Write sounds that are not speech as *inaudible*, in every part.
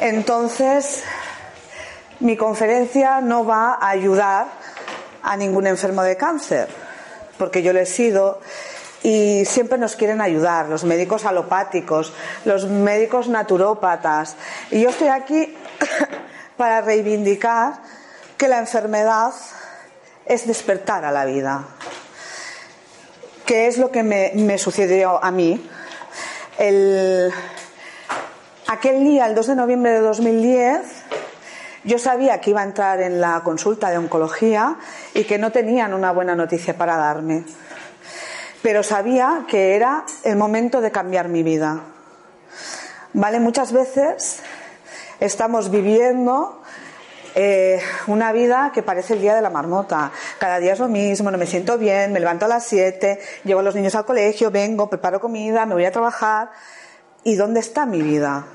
Entonces, mi conferencia no va a ayudar a ningún enfermo de cáncer, porque yo le he sido y siempre nos quieren ayudar, los médicos alopáticos, los médicos naturópatas. Y yo estoy aquí *coughs* para reivindicar que la enfermedad es despertar a la vida, que es lo que me, sucedió a mí. El, aquel día, el 2 de noviembre de 2010, yo sabía que iba a entrar en la consulta de oncología y que no tenían una buena noticia para darme. Pero sabía que era el momento de cambiar mi vida. ¿Vale? Muchas veces estamos viviendo eh, una vida que parece el día de la marmota. Cada día es lo mismo, no me siento bien, me levanto a las 7, llevo a los niños al colegio, vengo, preparo comida, me voy a trabajar. ¿Y dónde está mi vida?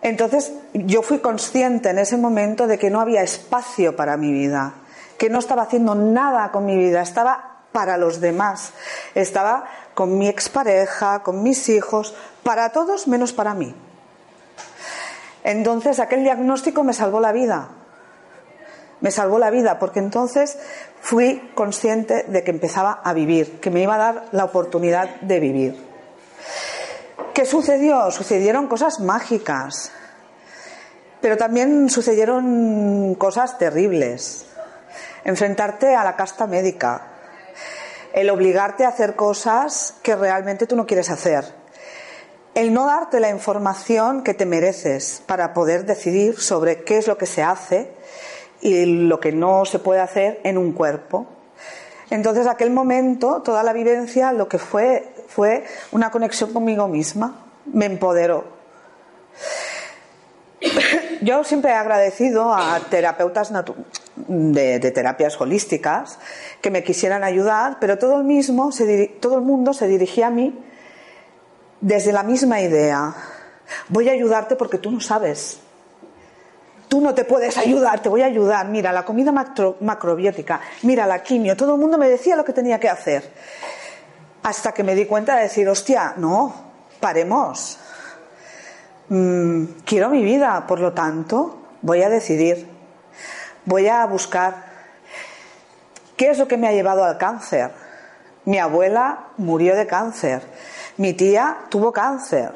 Entonces yo fui consciente en ese momento de que no había espacio para mi vida, que no estaba haciendo nada con mi vida, estaba para los demás, estaba con mi expareja, con mis hijos, para todos menos para mí. Entonces aquel diagnóstico me salvó la vida, me salvó la vida porque entonces fui consciente de que empezaba a vivir, que me iba a dar la oportunidad de vivir. ¿Qué sucedió? Sucedieron cosas mágicas, pero también sucedieron cosas terribles. Enfrentarte a la casta médica, el obligarte a hacer cosas que realmente tú no quieres hacer, el no darte la información que te mereces para poder decidir sobre qué es lo que se hace y lo que no se puede hacer en un cuerpo. Entonces, aquel momento, toda la vivencia, lo que fue fue una conexión conmigo misma, me empoderó. *coughs* Yo siempre he agradecido a terapeutas de, terapias holísticas que me quisieran ayudar, pero todo el, mismo todo el mundo se dirigía a mí desde la misma idea. Voy a ayudarte porque tú no sabes. Tú no te puedes ayudar, te voy a ayudar. Mira, la comida macrobiótica, mira, la quimio. Todo el mundo me decía lo que tenía que hacer. Hasta que me di cuenta de decir, hostia, no, paremos. Mm, quiero mi vida, por lo tanto, voy a decidir. Voy a buscar qué es lo que me ha llevado al cáncer. Mi abuela murió de cáncer. Mi tía tuvo cáncer.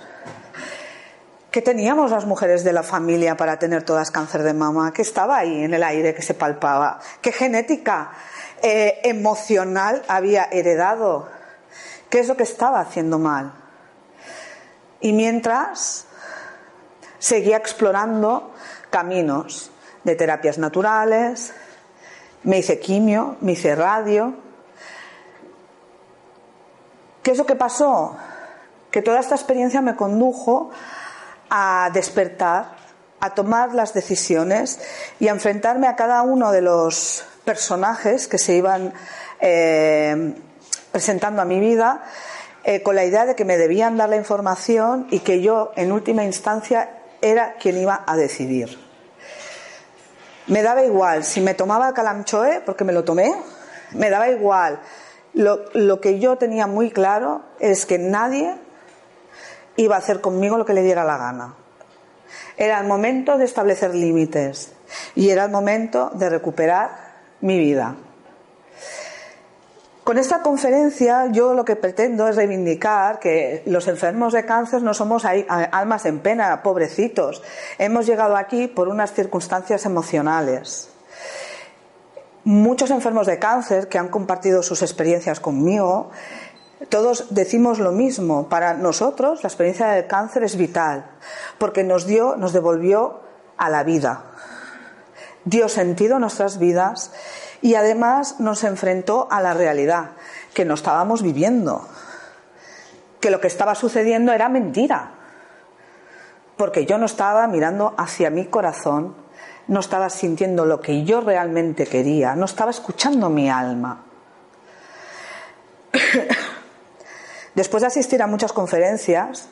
¿Qué teníamos las mujeres de la familia para tener todas cáncer de mama? ¿Qué estaba ahí en el aire que se palpaba? ¿Qué genética eh, emocional había heredado? qué es lo que estaba haciendo mal. Y mientras seguía explorando caminos de terapias naturales, me hice quimio, me hice radio. ¿Qué es lo que pasó? Que toda esta experiencia me condujo a despertar, a tomar las decisiones y a enfrentarme a cada uno de los personajes que se iban eh, presentando a mi vida eh, con la idea de que me debían dar la información y que yo, en última instancia, era quien iba a decidir. Me daba igual si me tomaba el calamchoe, porque me lo tomé, me daba igual. Lo, que yo tenía muy claro es que nadie iba a hacer conmigo lo que le diera la gana. Era el momento de establecer límites y era el momento de recuperar mi vida. Con esta conferencia yo lo que pretendo es reivindicar que los enfermos de cáncer no somos almas en pena, pobrecitos. Hemos llegado aquí por unas circunstancias emocionales. Muchos enfermos de cáncer que han compartido sus experiencias conmigo, todos decimos lo mismo. Para nosotros la experiencia del cáncer es vital porque nos dio, nos devolvió a la vida, dio sentido a nuestras vidas y además nos enfrentó a la realidad, que no estábamos viviendo, que lo que estaba sucediendo era mentira, porque yo no estaba mirando hacia mi corazón, no estaba sintiendo lo que yo realmente quería, no estaba escuchando mi alma. *coughs* Después de asistir a muchas conferencias,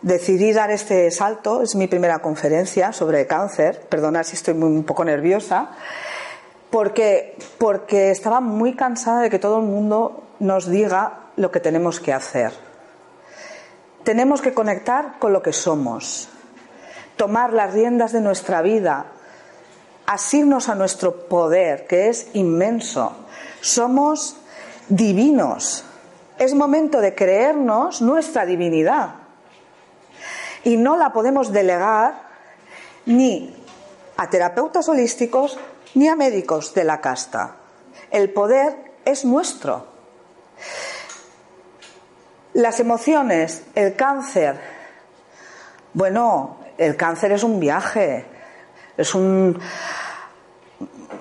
decidí dar este salto, es mi primera conferencia sobre cáncer, perdona si estoy muy, un poco nerviosa, porque, porque estaba muy cansada de que todo el mundo nos diga lo que tenemos que hacer. Tenemos que conectar con lo que somos, tomar las riendas de nuestra vida, asirnos a nuestro poder, que es inmenso. Somos divinos. Es momento de creernos nuestra divinidad. Y no la podemos delegar ni a terapeutas holísticos ni a médicos de la casta. El poder es nuestro. Las emociones, el cáncer. Bueno, el cáncer es un viaje, es un,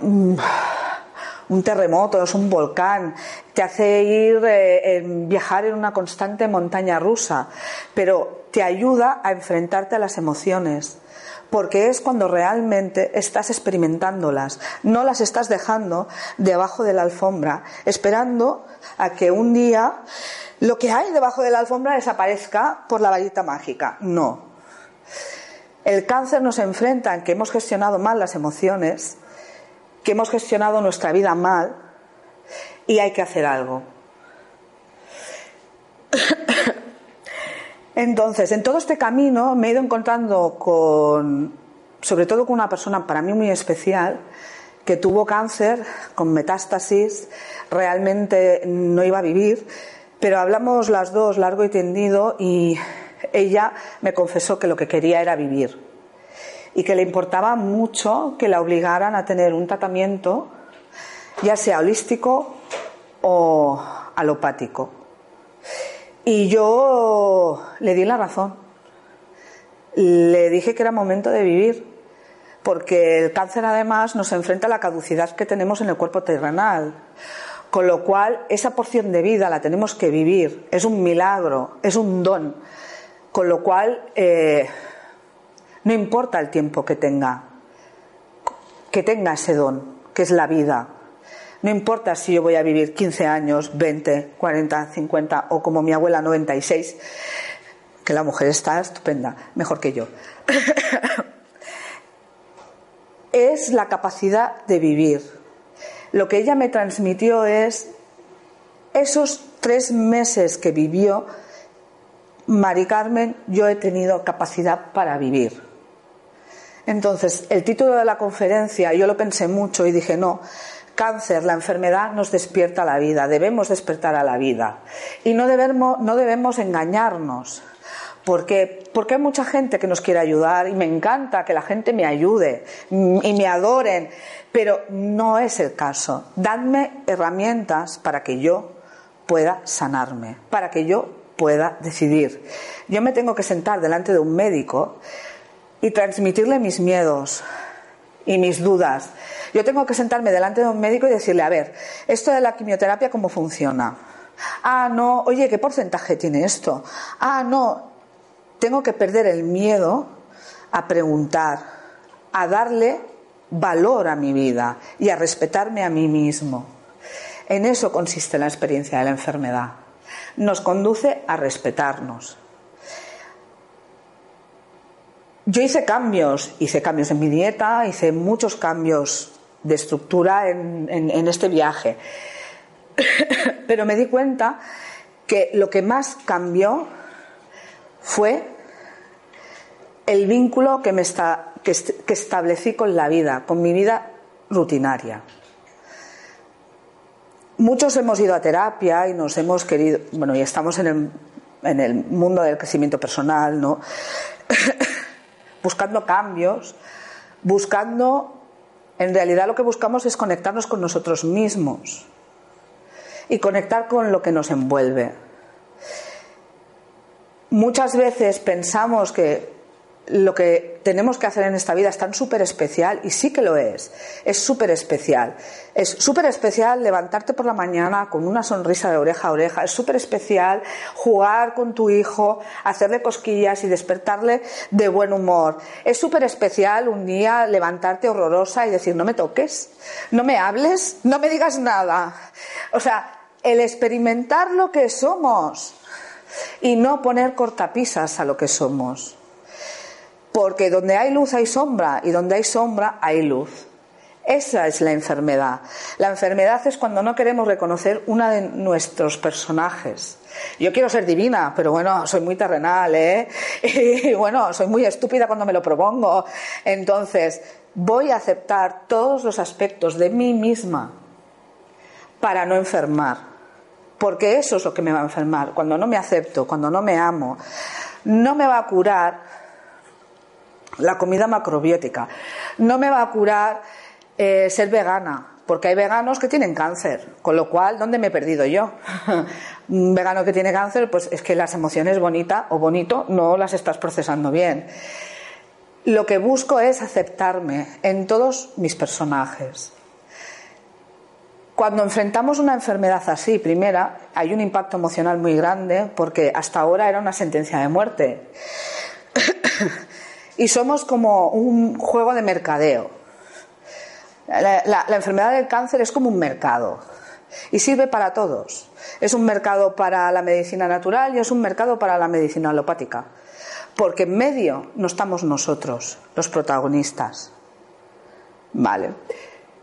un terremoto, es un volcán, te hace ir eh, viajar en una constante montaña rusa, pero te ayuda a enfrentarte a las emociones, porque es cuando realmente estás experimentándolas, no las estás dejando debajo de la alfombra, esperando a que un día lo que hay debajo de la alfombra desaparezca por la varita mágica. No. El cáncer nos enfrenta en que hemos gestionado mal las emociones, que hemos gestionado nuestra vida mal y hay que hacer algo. *coughs* Entonces, en todo este camino me he ido encontrando con, sobre todo con una persona para mí muy especial, que tuvo cáncer con metástasis, realmente no iba a vivir, pero hablamos las dos largo y tendido y ella me confesó que lo que quería era vivir y que le importaba mucho que la obligaran a tener un tratamiento, ya sea holístico o alopático. Y yo le di la razón. Le dije que era momento de vivir, porque el cáncer además nos enfrenta a la caducidad que tenemos en el cuerpo terrenal. Con lo cual, esa porción de vida la tenemos que vivir. Es un milagro, es un don. Con lo cual, eh, no importa el tiempo que tenga, que tenga ese don, que es la vida. No importa si yo voy a vivir 15 años, 20, 40, 50 o como mi abuela 96, que la mujer está estupenda, mejor que yo. *laughs* es la capacidad de vivir lo que ella me transmitió es esos tres meses que vivió Mari Carmen, yo he tenido capacidad para vivir. Entonces, el título de la conferencia, yo lo pensé mucho y dije, no, cáncer, la enfermedad nos despierta la vida, debemos despertar a la vida. Y no debemos, no debemos engañarnos. Porque, porque hay mucha gente que nos quiere ayudar y me encanta que la gente me ayude y me adoren, pero no es el caso. Dadme herramientas para que yo pueda sanarme, para que yo pueda decidir. Yo me tengo que sentar delante de un médico y transmitirle mis miedos y mis dudas. Yo tengo que sentarme delante de un médico y decirle, a ver, esto de la quimioterapia, ¿cómo funciona? Ah, no, oye, ¿qué porcentaje tiene esto? Ah, no, tengo que perder el miedo a preguntar, a darle valor a mi vida y a respetarme a mí mismo. En eso consiste la experiencia de la enfermedad. Nos conduce a respetarnos. Yo hice cambios, hice cambios en mi dieta, hice muchos cambios de estructura en, este viaje, *coughs* pero me di cuenta que lo que más cambió fue el vínculo que, me establecí con la vida, con mi vida rutinaria. Muchos hemos ido a terapia y nos hemos querido, bueno, y estamos en el, en el mundo del crecimiento personal, ¿no? *coughs* buscando cambios, buscando, en realidad lo que buscamos es conectarnos con nosotros mismos y conectar con lo que nos envuelve. Muchas veces pensamos que lo que tenemos que hacer en esta vida es tan súper especial, y sí que lo es, es súper especial. Es súper especial levantarte por la mañana con una sonrisa de oreja a oreja, es súper especial jugar con tu hijo, hacerle cosquillas y despertarle de buen humor. Es súper especial un día levantarte horrorosa y decir, no me toques, no me hables, no me digas nada. O sea, el experimentar lo que somos y no poner cortapisas a lo que somos. Porque donde hay luz hay sombra y donde hay sombra hay luz. Esa es la enfermedad. La enfermedad es cuando no queremos reconocer uno de nuestros personajes. Yo quiero ser divina, pero bueno, soy muy terrenal, ¿eh? *laughs* Y bueno, soy muy estúpida cuando me lo propongo. Entonces, voy a aceptar todos los aspectos de mí misma para no enfermar. Porque eso es lo que me va a enfermar. Cuando no me acepto, cuando no me amo, no me va a curar la comida macrobiótica. No me va a curar eh, ser vegana, porque hay veganos que tienen cáncer, con lo cual, ¿dónde me he perdido yo? *laughs* Un vegano que tiene cáncer, pues es que las emociones bonita o bonito no las estás procesando bien. Lo que busco es aceptarme en todos mis personajes. Cuando enfrentamos una enfermedad así, primera, hay un impacto emocional muy grande porque hasta ahora era una sentencia de muerte. *coughs* y somos como un juego de mercadeo. La, enfermedad del cáncer es como un mercado y sirve para todos. Es un mercado para la medicina natural y es un mercado para la medicina alopática. Porque en medio no estamos nosotros, los protagonistas. Vale.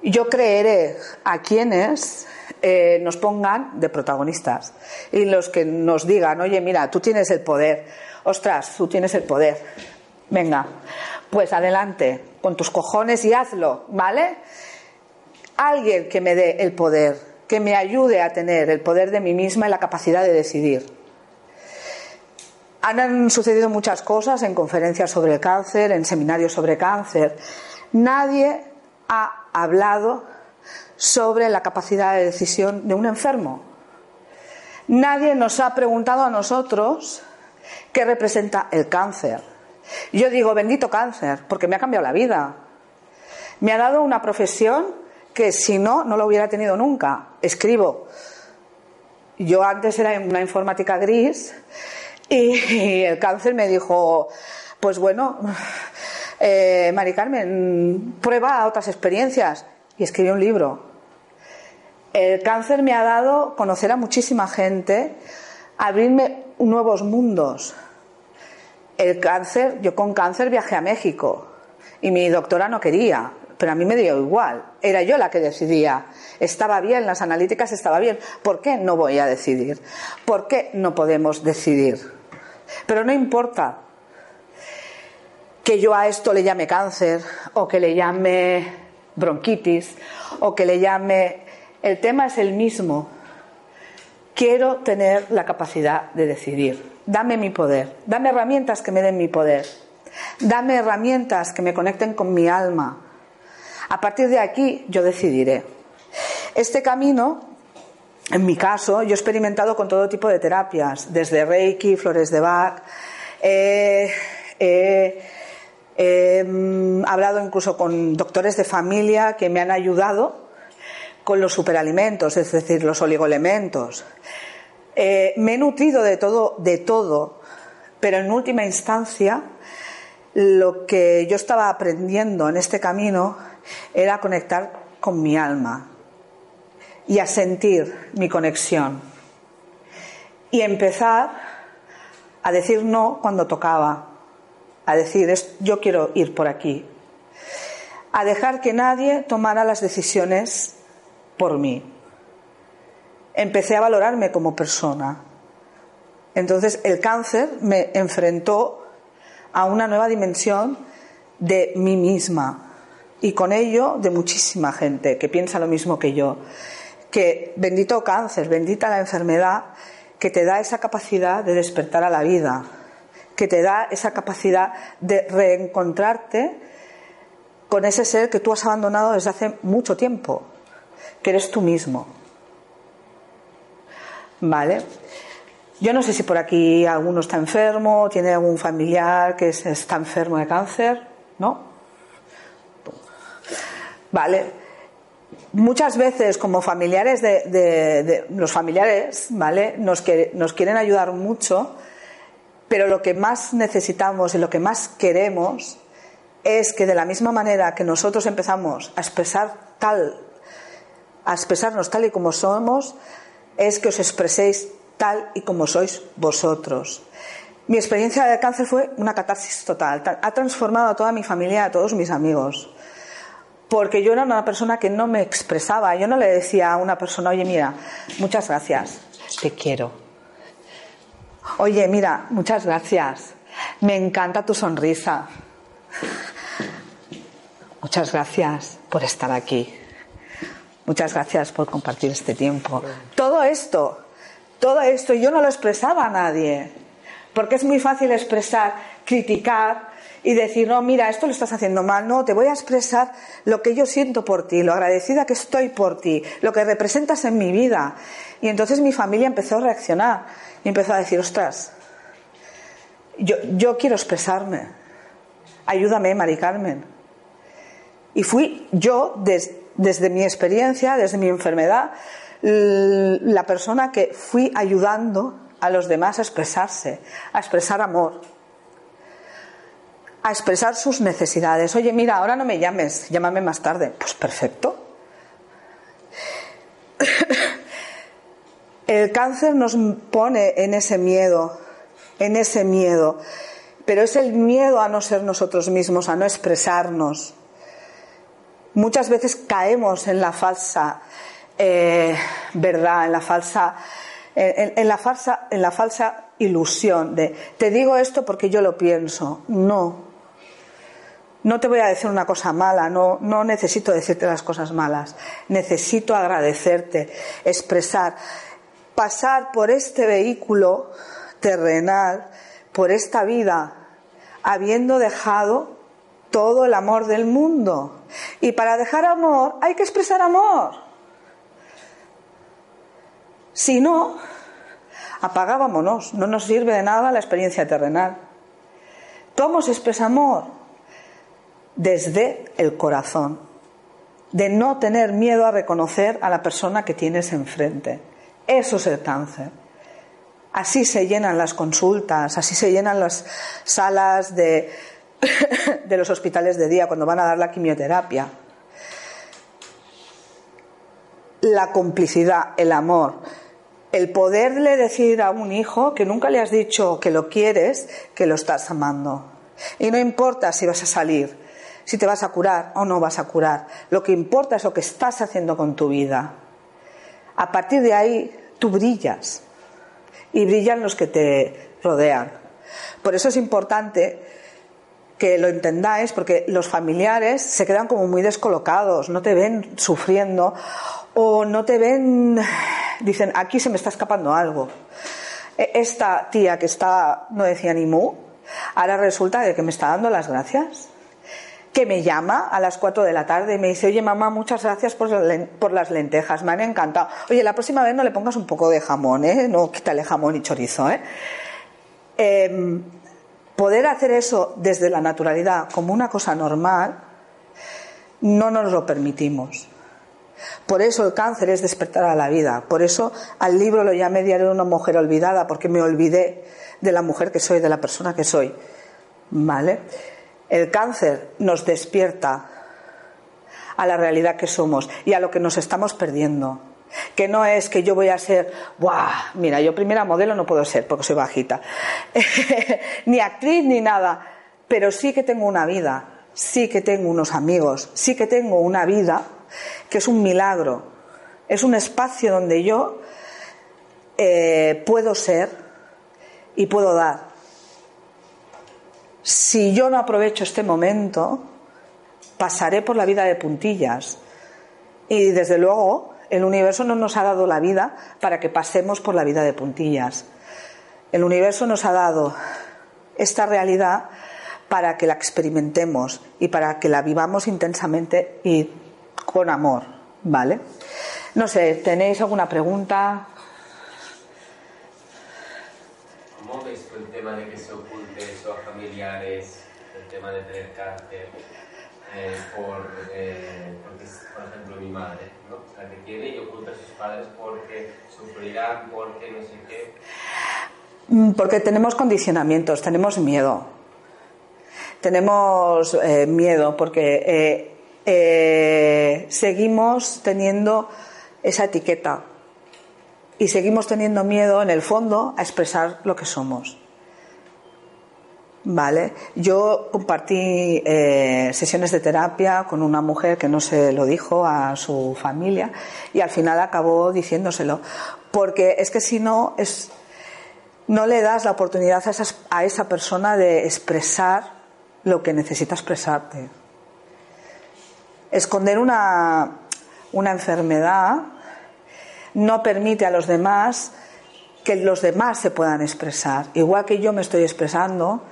Yo creeré a quienes eh, nos pongan de protagonistas y los que nos digan, oye, mira, tú tienes el poder, ostras, tú tienes el poder, Venga, pues adelante, con tus cojones y hazlo, ¿vale? Alguien que me dé el poder, que me ayude a tener el poder de mí misma y la capacidad de decidir. Han sucedido muchas cosas en conferencias sobre el cáncer, en seminarios sobre cáncer. Nadie ha hablado sobre la capacidad de decisión de un enfermo. Nadie nos ha preguntado a nosotros qué representa el cáncer yo digo, bendito cáncer, porque me ha cambiado la vida. Me ha dado una profesión que si no, no lo hubiera tenido nunca. Escribo. Yo antes era una informática gris y el cáncer me dijo, pues bueno, eh, Mari Carmen, prueba otras experiencias. Y escribí un libro. El cáncer me ha dado conocer a muchísima gente, abrirme nuevos mundos. El cáncer, yo con cáncer viajé a México y mi doctora no quería, pero a mí me dio igual. Era yo la que decidía. Estaba bien, las analíticas estaba bien. ¿Por qué no voy a decidir? ¿Por qué no podemos decidir? Pero no importa que yo a esto le llame cáncer o que le llame bronquitis o que le llame... El tema es el mismo. Quiero tener la capacidad de decidir. Dame mi poder. Dame herramientas que me den mi poder. Dame herramientas que me conecten con mi alma. A partir de aquí yo decidiré. Este camino, en mi caso, yo he experimentado con todo tipo de terapias, desde Reiki, flores de Bach. he mm, hablado incluso con doctores de familia que me han ayudado con los superalimentos, es decir, los oligoelementos. Eh, me he nutrido de todo, de todo, pero en última instancia lo que yo estaba aprendiendo en este camino era conectar con mi alma y a sentir mi conexión y empezar a decir no cuando tocaba, a decir yo quiero ir por aquí, a dejar que nadie tomara las decisiones por mí. Empecé a valorarme como persona. Entonces el cáncer me enfrentó a una nueva dimensión de mí misma y con ello de muchísima gente que piensa lo mismo que yo. Que bendito cáncer, bendita la enfermedad que te da esa capacidad de despertar a la vida, que te da esa capacidad de reencontrarte con ese ser que tú has abandonado desde hace mucho tiempo que eres tú mismo. ¿Vale? Yo no sé si por aquí alguno está enfermo, tiene algún familiar que está enfermo de cáncer, ¿no? Vale. Muchas veces, como familiares de, los familiares, ¿vale? Nos, nos quieren ayudar mucho, pero lo que más necesitamos y lo que más queremos es que de la misma manera que nosotros empezamos a expresar tal a expresarnos tal y como somos es que os expreséis tal y como sois vosotros. Mi experiencia de cáncer fue una catarsis total. Ha transformado a toda mi familia, a todos mis amigos. porque yo era una persona que no me expresaba. Yo no le decía a una persona, oye, mira, muchas gracias, te quiero. Oye, mira, muchas gracias, me encanta tu sonrisa. Muchas gracias por estar aquí. Muchas gracias por compartir este tiempo. Todo esto, todo esto, yo no lo expresaba a nadie, porque es muy fácil expresar, criticar, y decir, no, mira, esto lo estás haciendo mal, no, te voy a expresar lo que yo siento por ti, lo agradecida que estoy por ti, lo que representas en mi vida. Y entonces mi familia empezó a reaccionar y empezó a decir, ostras, yo, yo quiero expresarme, ayúdame, Mari Carmen. Y fui yo, desde mi experiencia, desde mi enfermedad, la persona que fui ayudando a los demás a expresarse, a expresar amor a expresar sus necesidades. Oye, mira, ahora no me llames, llámame más tarde. Pues perfecto. *coughs* El cáncer nos pone en ese miedo, en ese miedo, pero es el miedo a no ser nosotros mismos, a no expresarnos. Muchas veces caemos en la falsa eh, verdad, en la falsa, en, la falsa, en la falsa ilusión de te digo esto porque yo lo pienso. No, no te voy a decir una cosa mala, no, no necesito decirte las cosas malas, necesito agradecerte, expresar, pasar por este vehículo terrenal, por esta vida, habiendo dejado todo el amor del mundo. Y para dejar amor hay que expresar amor. Si no, apagámonos, no nos sirve de nada la experiencia terrenal. ¿Cómo se expresa amor? desde el corazón, de no tener miedo a reconocer a la persona que tienes enfrente. Eso es el cáncer. Así se llenan las consultas, así se llenan las salas de, de los hospitales de día cuando van a dar la quimioterapia. La complicidad, el amor, el poderle decir a un hijo que nunca le has dicho que lo quieres, que lo estás amando. Y no importa si vas a salir, si te vas a curar o no vas a curar. Lo que importa es lo que estás haciendo con tu vida. A partir de ahí tú brillas y brillan los que te rodean. Por eso es importante que lo entendáis, porque los familiares se quedan como muy descolocados, no te ven sufriendo o no te ven, dicen, aquí se me está escapando algo. E, esta tía que está, no decía ni mu, ahora resulta que me está dando las gracias que me llama a las 4 de la tarde y me dice, oye mamá, muchas gracias por, las lentejas, me han encantado. Oye, la próxima vez no le pongas un poco de jamón, ¿eh? no quítale jamón y chorizo. ¿eh? Em, poder hacer eso desde la naturalidad como una cosa normal, no nos lo permitimos. Por eso el cáncer es despertar a la vida. Por eso al libro lo llamé Diario de una mujer olvidada, porque me olvidé de la mujer que soy, de la persona que soy. ¿Vale? El cáncer nos despierta a la realidad que somos y a lo que nos estamos perdiendo. Que no es que yo voy a ser, ¡buah! Mira, yo primera modelo no puedo ser porque soy bajita. *laughs* ni actriz ni nada. Pero sí que tengo una vida, sí que tengo unos amigos, sí que tengo una vida que es un milagro. Es un espacio donde yo eh, puedo ser y puedo dar si yo no aprovecho este momento, pasaré por la vida de puntillas. Y desde luego, el universo no nos ha dado la vida para que pasemos por la vida de puntillas. El universo nos ha dado esta realidad para que la experimentemos y para que la vivamos intensamente y con amor, ¿vale? No sé, ¿tenéis alguna pregunta? ¿Cómo ves el tema de que se familiares, el tema de tener cáncer, eh, por, eh, por ejemplo, mi madre, ¿no? O sea, que tiene y oculta a sus porque sufrirán, no sé qué. Mm, porque tenemos condicionamientos, tenemos miedo. Tenemos eh, miedo porque seguimos teniendo esa etiqueta y seguimos teniendo miedo en el fondo a expresar lo que somos. Vale, yo compartí eh, sesiones de terapia con una mujer que no se lo dijo a su familia y al final acabó diciéndoselo, porque es que si no es no le das la oportunidad a, a esa persona de expresar lo que necesita expresarte. Esconder una, una enfermedad no permite a los demás que los demás se puedan expresar. Igual que yo me estoy expresando,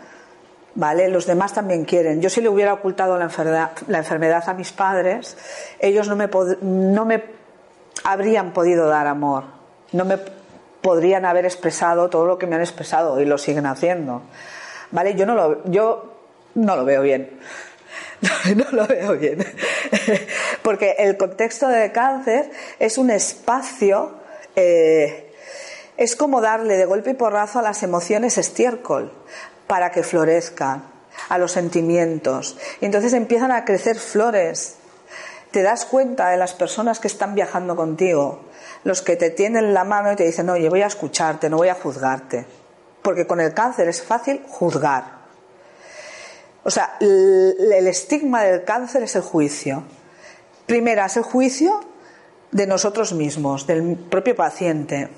¿vale? Los demás también quieren. Yo si le hubiera ocultado la enfermedad, a mis padres, ellos no me, no me habrían podido dar amor, no me podrían haber expresado todo lo que me han expresado y lo siguen haciendo. ¿Vale? Yo no lo, veo bien. No, lo veo bien. *laughs* *laughs* Porque el contexto del cáncer es un espacio, eh, es como darle de golpe y porrazo a las emociones estiércol para que florezcan, a los sentimientos. Y entonces empiezan a crecer flores. Te das cuenta de las personas que están viajando contigo, los que te tienen la mano y te dicen, oye, voy a escucharte, no voy a juzgarte. Porque con el cáncer es fácil juzgar. O sea, el estigma del cáncer es el juicio. Primera es el juicio de nosotros mismos, del propio paciente.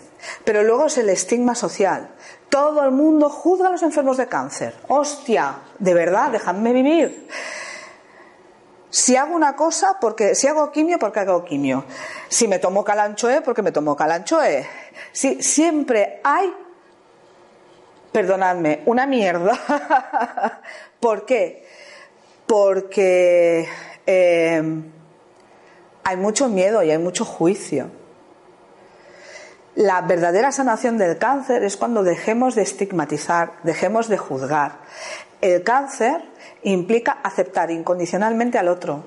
Pero luego es el estigma social. Todo el mundo juzga a los enfermos de cáncer. Hostia, de verdad, déjame vivir. Si hago una cosa, porque si hago quimio, porque hago quimio. Si me tomo calanchoe, porque me tomo calanchoe. Si, siempre hay perdonadme, una mierda. *laughs* ¿Por qué? Porque eh, hay mucho miedo y hay mucho juicio. La verdadera sanación del cáncer es cuando dejemos de estigmatizar, dejemos de juzgar. El cáncer implica aceptar incondicionalmente al otro.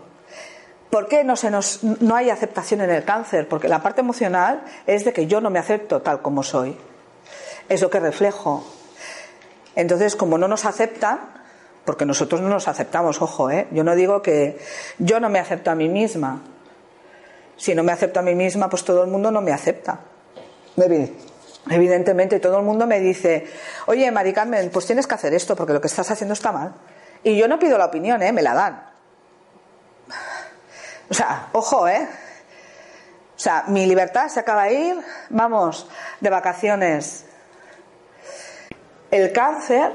¿Por qué no, se nos, no hay aceptación en el cáncer? Porque la parte emocional es de que yo no me acepto tal como soy. Es lo que reflejo. Entonces, como no nos aceptan, porque nosotros no nos aceptamos, ojo, ¿eh? yo no digo que yo no me acepto a mí misma. Si no me acepto a mí misma, pues todo el mundo no me acepta. Evidentemente, todo el mundo me dice, oye, Mari Carmen, pues tienes que hacer esto porque lo que estás haciendo está mal. Y yo no pido la opinión, ¿eh? me la dan. O sea, ojo, ¿eh? O sea, mi libertad se acaba de ir, vamos, de vacaciones el cáncer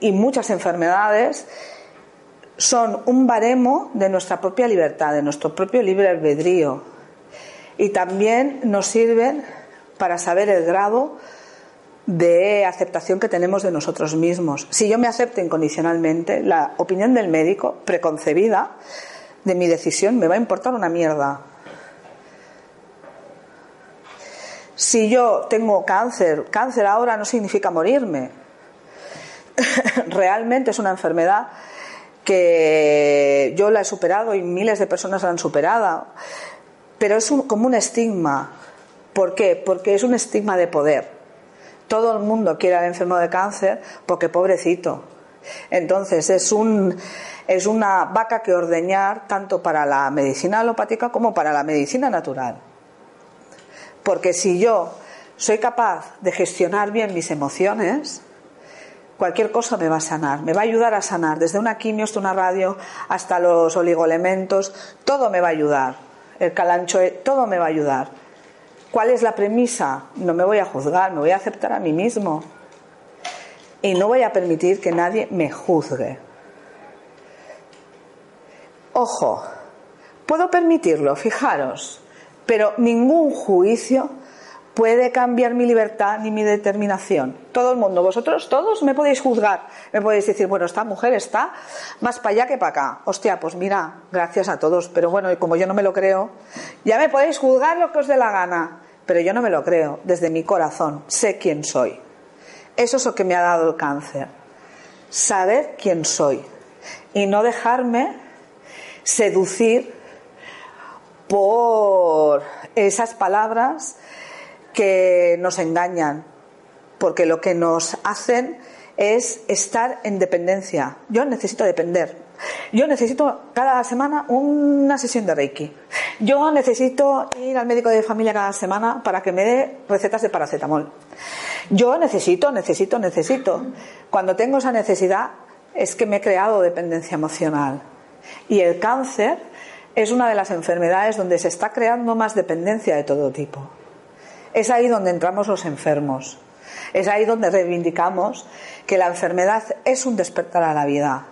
y muchas enfermedades son un baremo de nuestra propia libertad, de nuestro propio libre albedrío. Y también nos sirven para saber el grado de aceptación que tenemos de nosotros mismos. Si yo me acepto incondicionalmente, la opinión del médico preconcebida de mi decisión me va a importar una mierda. Si yo tengo cáncer, cáncer ahora no significa morirme. *laughs* Realmente es una enfermedad que yo la he superado y miles de personas la han superado. Pero es como un estigma. ¿Por qué? Porque es un estigma de poder. Todo el mundo quiere al enfermo de cáncer porque pobrecito. Entonces es, un, es una vaca que ordeñar tanto para la medicina alopática como para la medicina natural. Porque si yo soy capaz de gestionar bien mis emociones, cualquier cosa me va a sanar, me va a ayudar a sanar, desde una quimio hasta una radio, hasta los oligoelementos, todo me va a ayudar. El calancho, todo me va a ayudar. ¿Cuál es la premisa? No me voy a juzgar, me voy a aceptar a mí mismo. Y no voy a permitir que nadie me juzgue. Ojo, puedo permitirlo, fijaros pero ningún juicio puede cambiar mi libertad ni mi determinación. Todo el mundo, vosotros todos me podéis juzgar, me podéis decir, bueno, esta mujer está más para allá que para acá. Hostia, pues mira, gracias a todos, pero bueno, y como yo no me lo creo, ya me podéis juzgar lo que os dé la gana, pero yo no me lo creo, desde mi corazón, sé quién soy. Eso es lo que me ha dado el cáncer, saber quién soy y no dejarme seducir por esas palabras que nos engañan, porque lo que nos hacen es estar en dependencia. Yo necesito depender. Yo necesito cada semana una sesión de Reiki. Yo necesito ir al médico de familia cada semana para que me dé recetas de paracetamol. Yo necesito, necesito, necesito. Cuando tengo esa necesidad es que me he creado dependencia emocional. Y el cáncer es una de las enfermedades donde se está creando más dependencia de todo tipo. Es ahí donde entramos los enfermos. Es ahí donde reivindicamos que la enfermedad es un despertar a la vida,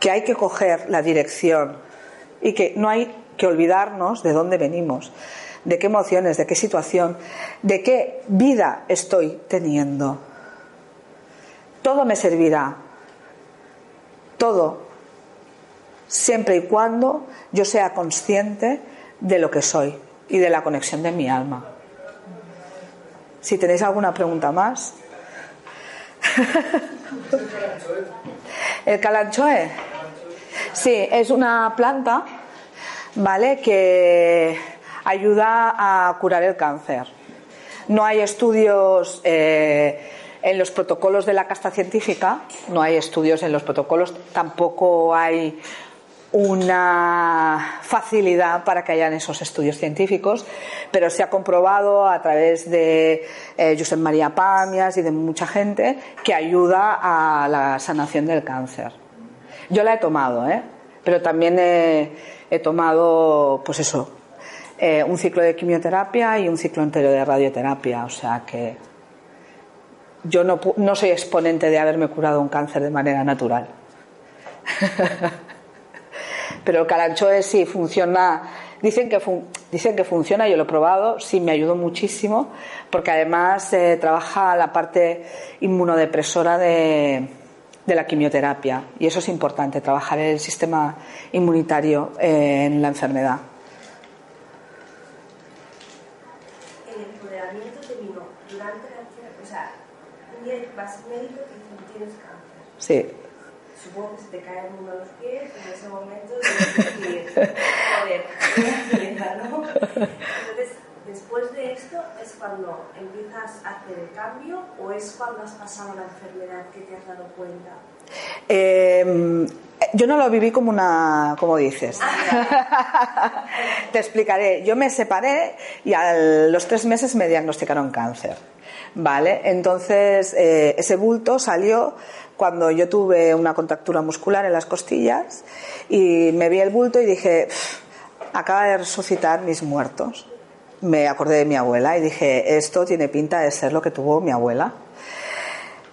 que hay que coger la dirección y que no hay que olvidarnos de dónde venimos, de qué emociones, de qué situación, de qué vida estoy teniendo. Todo me servirá, todo, siempre y cuando yo sea consciente de lo que soy y de la conexión de mi alma. Si tenéis alguna pregunta más. *laughs* El calanchoe. Sí, es una planta, ¿vale? Que ayuda a curar el cáncer. No hay estudios eh, en los protocolos de la casta científica, no hay estudios en los protocolos, tampoco hay una facilidad para que hayan esos estudios científicos, pero se ha comprobado a través de eh, Josep María Pamias y de mucha gente que ayuda a la sanación del cáncer. Yo la he tomado, ¿eh? pero también he, tomado, pues eso, eh, un ciclo de quimioterapia y un ciclo entero de radioterapia, o sea que yo no, no soy exponente de haberme curado un cáncer de manera natural. *laughs* Pero el calanchoe sí funciona. Dicen que, dicen que funciona, yo lo he probado, sí me ayudó muchísimo, porque además eh, trabaja la parte inmunodepresora de, de, la quimioterapia. Y eso es importante, trabajar el sistema inmunitario eh, en la enfermedad. El empoderamiento te vino durante la o sea, un día vas médico y tienes cáncer. Sí supongo que se te caen uno los pies en ese momento de decir, *laughs* joder, ¿no? Entonces, después de esto, ¿es cuando empiezas a hacer el cambio o es cuando has pasado la enfermedad que te has dado cuenta? Eh, yo no lo viví como una, como dices. *laughs* Te explicaré. Yo me separé y a los tres meses me diagnosticaron cáncer. ¿Vale? Entonces, eh, ese bulto salió cuando yo tuve una contractura muscular en las costillas y me vi el bulto y dije, acaba de resucitar mis muertos. Me acordé de mi abuela y dije, esto tiene pinta de ser lo que tuvo mi abuela.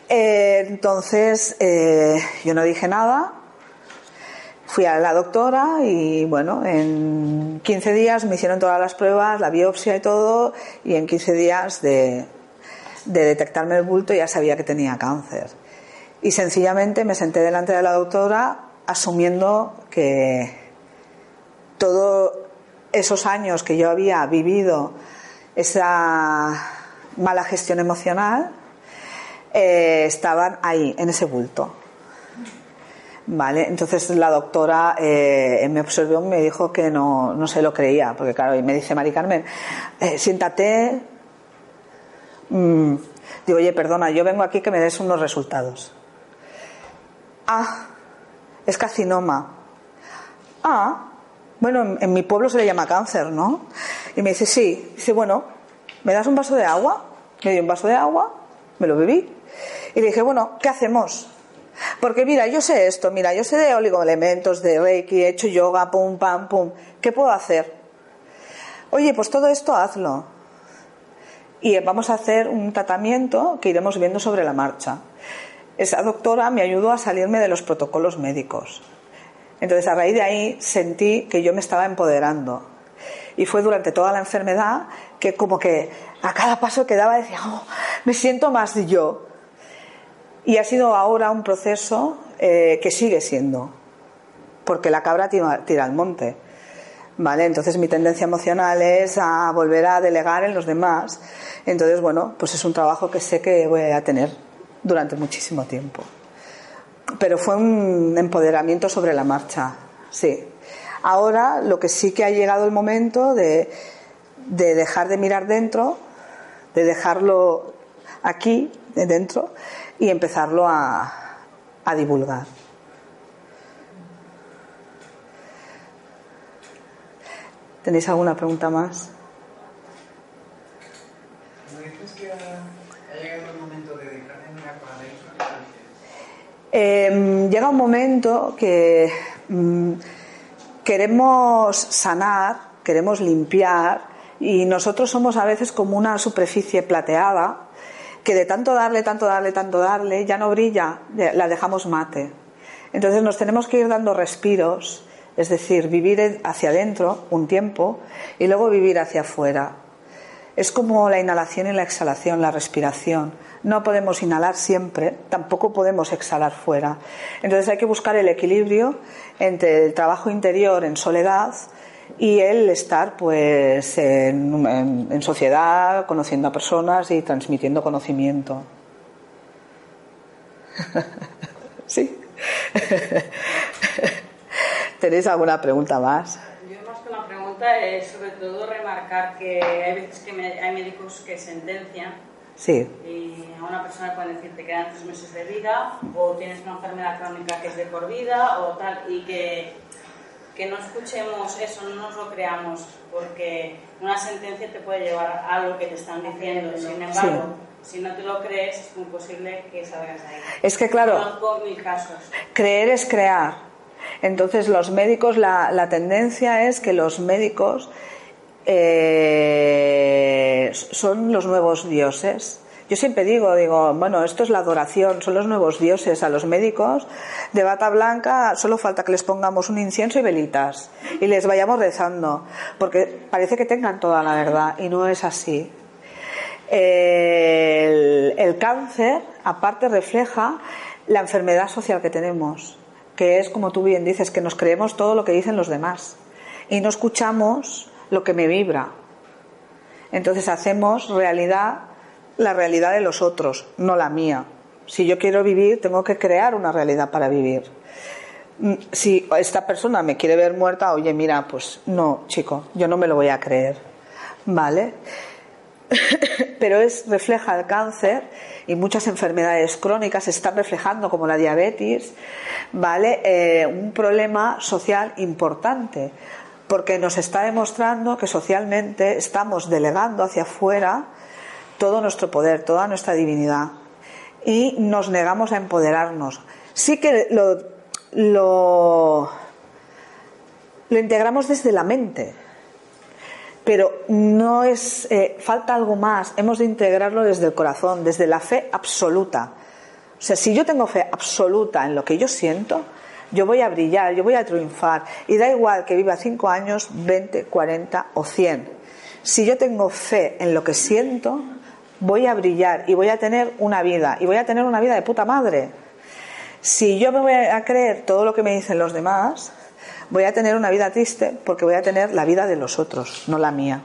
Eh, entonces, eh, yo no dije nada, fui a la doctora y bueno, en 15 días me hicieron todas las pruebas, la biopsia y todo, y en 15 días de, de detectarme el bulto ya sabía que tenía cáncer. Y sencillamente me senté delante de la doctora asumiendo que todos esos años que yo había vivido esa mala gestión emocional eh, estaban ahí, en ese bulto. Vale, entonces la doctora eh, me observó y me dijo que no, no se lo creía, porque claro, y me dice Mari Carmen, eh, siéntate. Mm, digo, oye, perdona, yo vengo aquí que me des unos resultados. Ah, es carcinoma. Ah, bueno, en, mi pueblo se le llama cáncer, ¿no? Y me dice, sí. Dice, bueno, ¿me das un vaso de agua? Me dio un vaso de agua, me lo bebí. Y le dije, bueno, ¿qué hacemos? Porque mira, yo sé esto, mira, yo sé de oligoelementos, de reiki, he hecho yoga, pum, pam, pum. ¿Qué puedo hacer? Oye, pues todo esto hazlo. Y vamos a hacer un tratamiento que iremos viendo sobre la marcha esa doctora me ayudó a salirme de los protocolos médicos. Entonces, a raíz de ahí sentí que yo me estaba empoderando. Y fue durante toda la enfermedad que como que a cada paso que daba decía, oh, me siento más yo. Y ha sido ahora un proceso eh, que sigue siendo, porque la cabra tira, tira al monte. ¿Vale? Entonces mi tendencia emocional es a volver a delegar en los demás. Entonces, bueno, pues es un trabajo que sé que voy a tener durante muchísimo tiempo. Pero fue un empoderamiento sobre la marcha, sí. Ahora lo que sí que ha llegado el momento de, de dejar de mirar dentro, de dejarlo aquí, de dentro, y empezarlo a, a divulgar. ¿Tenéis alguna pregunta más? dices que Em, llega un momento que mm, queremos sanar, queremos limpiar y nosotros somos a veces como una superficie plateada que de tanto darle, tanto darle, tanto darle, ya no brilla, la dejamos mate. Entonces nos tenemos que ir dando respiros, es decir, vivir hacia adentro un tiempo y luego vivir hacia afuera. Es como la inhalación y la exhalación, la respiración. No podemos inhalar siempre, tampoco podemos exhalar fuera. Entonces hay que buscar el equilibrio entre el trabajo interior en soledad y el estar pues en, sociedad, conociendo a personas y transmitiendo conocimiento. *laughs* ¿Sí? *laughs* ¿Tenéis alguna pregunta más? Yo más que una pregunta es sobre todo remarcar que hay veces que hay médicos que sentencian Sí. Y a una persona pueden decir te quedan tres meses de vida o tienes una enfermedad crónica que es de por vida o tal y que, que no escuchemos eso, no nos lo creamos porque una sentencia te puede llevar a algo que te están diciendo. Sin embargo, si no te lo crees es muy posible que salgas ahí. Es que claro, mil casos. creer es crear. Entonces los médicos, la, la tendencia es que los médicos eh, son los nuevos dioses. Yo siempre digo, digo, bueno, esto es la adoración, son los nuevos dioses a los médicos de bata blanca, solo falta que les pongamos un incienso y velitas y les vayamos rezando, porque parece que tengan toda la verdad y no es así. El, el cáncer, aparte, refleja la enfermedad social que tenemos, que es, como tú bien dices, que nos creemos todo lo que dicen los demás y no escuchamos lo que me vibra. Entonces hacemos realidad la realidad de los otros, no la mía. Si yo quiero vivir, tengo que crear una realidad para vivir. Mm, si esta persona me quiere ver muerta, oye, mira, pues no, chico, yo no me lo voy a creer. ¿Vale? *laughs* Pero es, refleja el cáncer y muchas enfermedades crónicas están reflejando, como la diabetes, ¿vale? Eh, un problema social importante porque nos está demostrando que socialmente estamos delegando hacia afuera todo nuestro poder, toda nuestra divinidad y nos negamos a empoderarnos. Sí que lo, lo, integramos desde la mente, pero no es eh, falta algo más. Hemos de integrarlo desde el corazón, desde la fe absoluta. O sea, si yo tengo fe absoluta en lo que yo siento, yo voy a brillar, yo voy a triunfar. Y da igual que viva 5 años, 20, 40 o 100. Si yo tengo fe en lo que siento, voy a brillar y voy a tener una vida. Y voy a tener una vida de puta madre. Si yo me voy a creer todo lo que me dicen los demás, voy a tener una vida triste porque voy a tener la vida de los otros, no la mía.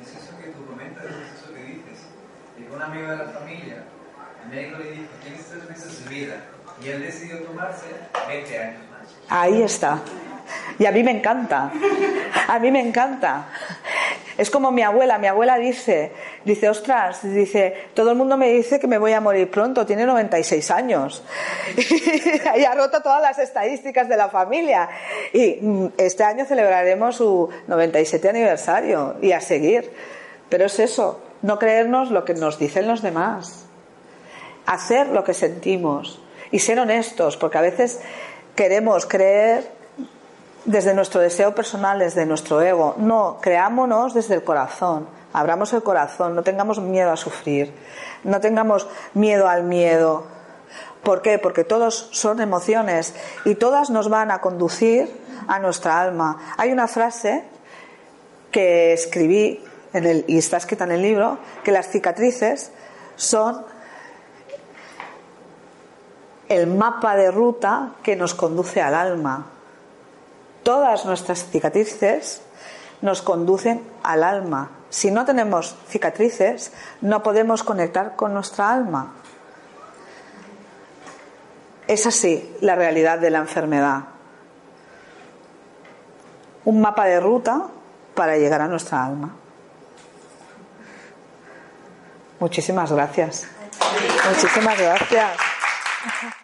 Es eso que tú comentas, es eso que dices. Y un amigo de la familia, el médico le dijo, tienes tres meses de vida y él decidió tomarse 20 años más. Ahí está. Y a mí me encanta. A mí me encanta. Es como mi abuela. Mi abuela dice, dice, ostras, dice, todo el mundo me dice que me voy a morir pronto. Tiene 96 años. *laughs* y ha roto todas las estadísticas de la familia. Y mm, este año celebraremos su 97 aniversario. Y a seguir. Pero es eso, no creernos lo que nos dicen los demás. Hacer lo que sentimos y ser honestos, porque a veces queremos creer desde nuestro deseo personal, desde nuestro ego. No, creámonos desde el corazón, abramos el corazón, no tengamos miedo a sufrir, no tengamos miedo al miedo. ¿Por qué? Porque todos son emociones y todas nos van a conducir a nuestra alma. Hay una frase que escribí en el, y está escrita en el libro, que las cicatrices son el mapa de ruta que nos conduce al alma. Todas nuestras cicatrices nos conducen al alma. Si no tenemos cicatrices, no podemos conectar con nuestra alma. Es así la realidad de la enfermedad. Un mapa de ruta para llegar a nuestra alma. Muchísimas gracias. Muchísimas gracias. *laughs*